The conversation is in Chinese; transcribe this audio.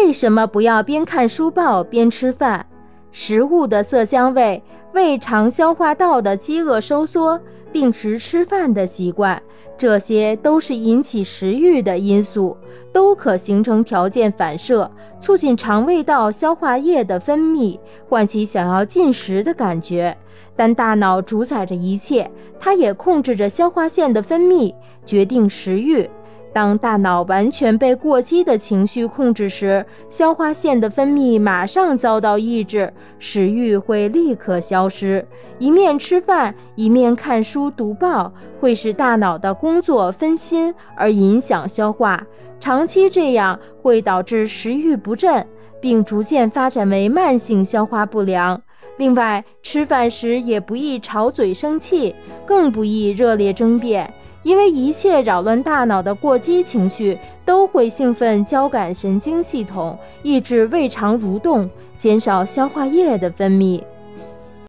为什么不要边看书报边吃饭？食物的色香味、胃肠消化道的饥饿收缩、定时吃饭的习惯，这些都是引起食欲的因素，都可形成条件反射，促进肠胃道消化液的分泌，唤起想要进食的感觉。但大脑主宰着一切，它也控制着消化腺的分泌，决定食欲。当大脑完全被过激的情绪控制时，消化腺的分泌马上遭到抑制，食欲会立刻消失。一面吃饭，一面看书读报，会使大脑的工作分心，而影响消化。长期这样会导致食欲不振，并逐渐发展为慢性消化不良。另外，吃饭时也不宜吵嘴生气，更不宜热烈争辩。因为一切扰乱大脑的过激情绪都会兴奋交感神经系统，抑制胃肠蠕动，减少消化液的分泌。